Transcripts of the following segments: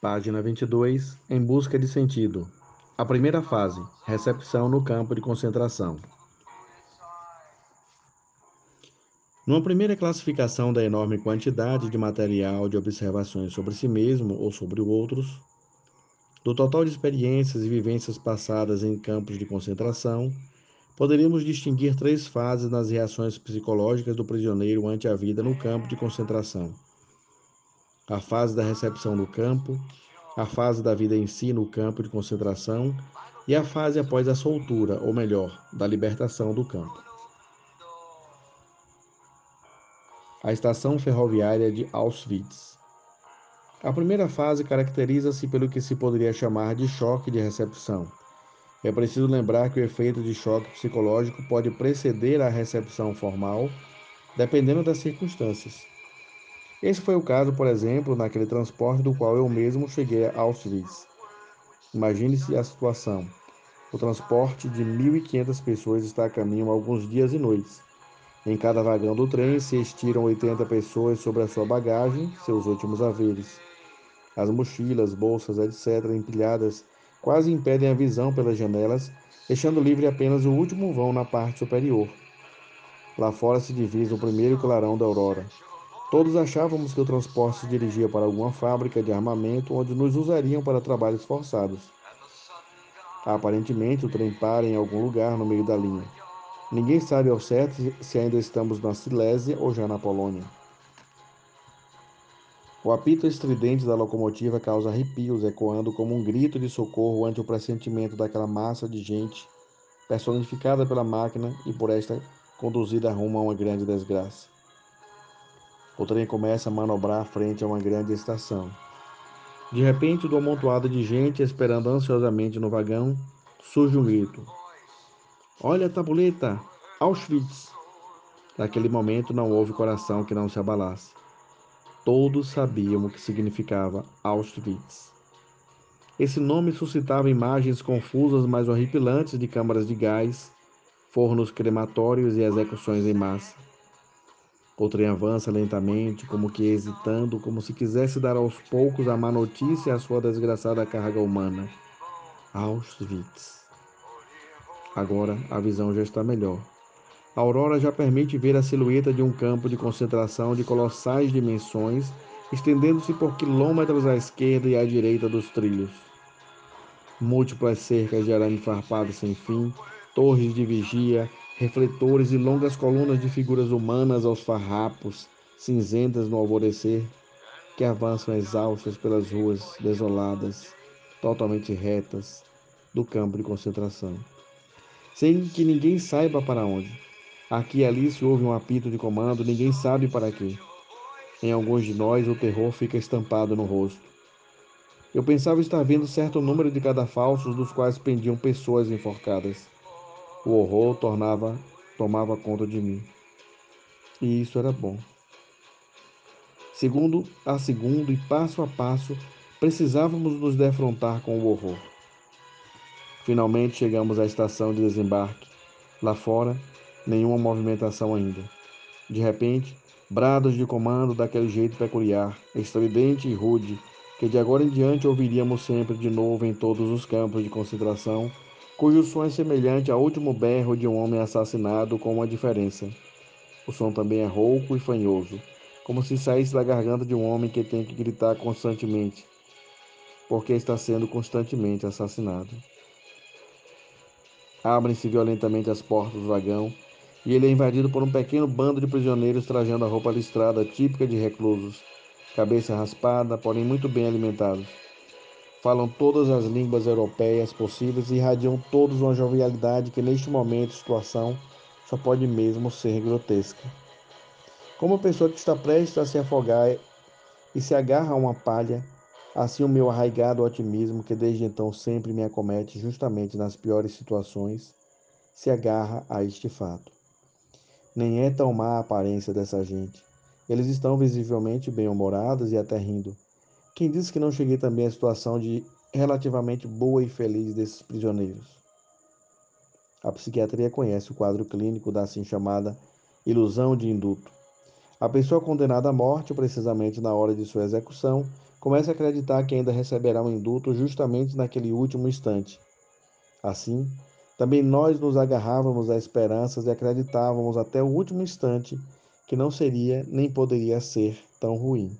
Página 22. Em busca de sentido. A primeira fase: recepção no campo de concentração. Numa primeira classificação da enorme quantidade de material de observações sobre si mesmo ou sobre outros, do total de experiências e vivências passadas em campos de concentração, poderíamos distinguir três fases nas reações psicológicas do prisioneiro ante a vida no campo de concentração: a fase da recepção no campo, a fase da vida em si no campo de concentração e a fase após a soltura, ou melhor, da libertação do campo. a estação ferroviária de Auschwitz. A primeira fase caracteriza-se pelo que se poderia chamar de choque de recepção. É preciso lembrar que o efeito de choque psicológico pode preceder a recepção formal, dependendo das circunstâncias. Esse foi o caso, por exemplo, naquele transporte do qual eu mesmo cheguei a Auschwitz. Imagine-se a situação. O transporte de 1.500 pessoas está a caminho alguns dias e noites. Em cada vagão do trem se estiram 80 pessoas sobre a sua bagagem, seus últimos haveres. As mochilas, bolsas, etc., empilhadas, quase impedem a visão pelas janelas, deixando livre apenas o último vão na parte superior. Lá fora se divisa o primeiro clarão da aurora. Todos achávamos que o transporte se dirigia para alguma fábrica de armamento onde nos usariam para trabalhos forçados. Aparentemente, o trem para em algum lugar no meio da linha. Ninguém sabe ao certo se ainda estamos na Silésia ou já na Polônia. O apito estridente da locomotiva causa arrepios, ecoando como um grito de socorro ante o pressentimento daquela massa de gente personificada pela máquina e por esta conduzida rumo a uma grande desgraça. O trem começa a manobrar frente a uma grande estação. De repente, do amontoado de gente esperando ansiosamente no vagão, surge um grito: Olha a tabuleta, Auschwitz. Naquele momento não houve coração que não se abalasse. Todos sabiam o que significava Auschwitz. Esse nome suscitava imagens confusas, mas horripilantes de câmaras de gás, fornos crematórios e execuções em massa. O trem avança lentamente, como que hesitando, como se quisesse dar aos poucos a má notícia à sua desgraçada carga humana. Auschwitz. Agora a visão já está melhor. A aurora já permite ver a silhueta de um campo de concentração de colossais dimensões, estendendo-se por quilômetros à esquerda e à direita dos trilhos. Múltiplas cercas de arame farpado sem fim, torres de vigia, refletores e longas colunas de figuras humanas aos farrapos, cinzentas no alvorecer, que avançam exaustas pelas ruas desoladas, totalmente retas, do campo de concentração sem que ninguém saiba para onde. Aqui e ali se ouve um apito de comando, ninguém sabe para quê. Em alguns de nós, o terror fica estampado no rosto. Eu pensava estar vendo certo número de cadafalsos dos quais pendiam pessoas enforcadas. O horror tornava, tomava conta de mim. E isso era bom. Segundo a segundo e passo a passo, precisávamos nos defrontar com o horror. Finalmente chegamos à estação de desembarque. Lá fora, nenhuma movimentação ainda. De repente, brados de comando daquele jeito peculiar, estridente e rude, que de agora em diante ouviríamos sempre de novo em todos os campos de concentração, cujo som é semelhante ao último berro de um homem assassinado com uma diferença. O som também é rouco e fanhoso, como se saísse da garganta de um homem que tem que gritar constantemente, porque está sendo constantemente assassinado. Abrem-se violentamente as portas do vagão e ele é invadido por um pequeno bando de prisioneiros trajando a roupa listrada típica de reclusos, cabeça raspada, porém muito bem alimentados. Falam todas as línguas europeias possíveis e irradiam todos uma jovialidade que neste momento situação só pode mesmo ser grotesca. Como uma pessoa que está prestes a se afogar e se agarra a uma palha, Assim, o meu arraigado otimismo, que desde então sempre me acomete justamente nas piores situações, se agarra a este fato. Nem é tão má a aparência dessa gente. Eles estão visivelmente bem-humorados e até rindo. Quem disse que não cheguei também à situação de relativamente boa e feliz desses prisioneiros? A psiquiatria conhece o quadro clínico da assim chamada ilusão de induto. A pessoa condenada à morte, precisamente na hora de sua execução, começa a acreditar que ainda receberá um indulto justamente naquele último instante. Assim, também nós nos agarrávamos a esperanças e acreditávamos até o último instante que não seria nem poderia ser tão ruim.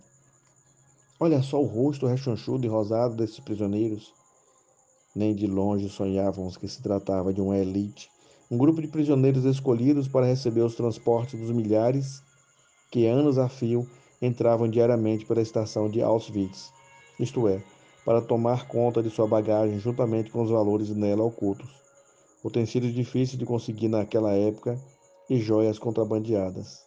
Olha só o rosto rechonchudo e rosado desses prisioneiros. Nem de longe sonhávamos que se tratava de uma elite, um grupo de prisioneiros escolhidos para receber os transportes dos milhares que anos a fio entravam diariamente pela estação de Auschwitz, isto é, para tomar conta de sua bagagem juntamente com os valores nela ocultos, utensílios difíceis de conseguir naquela época e joias contrabandeadas.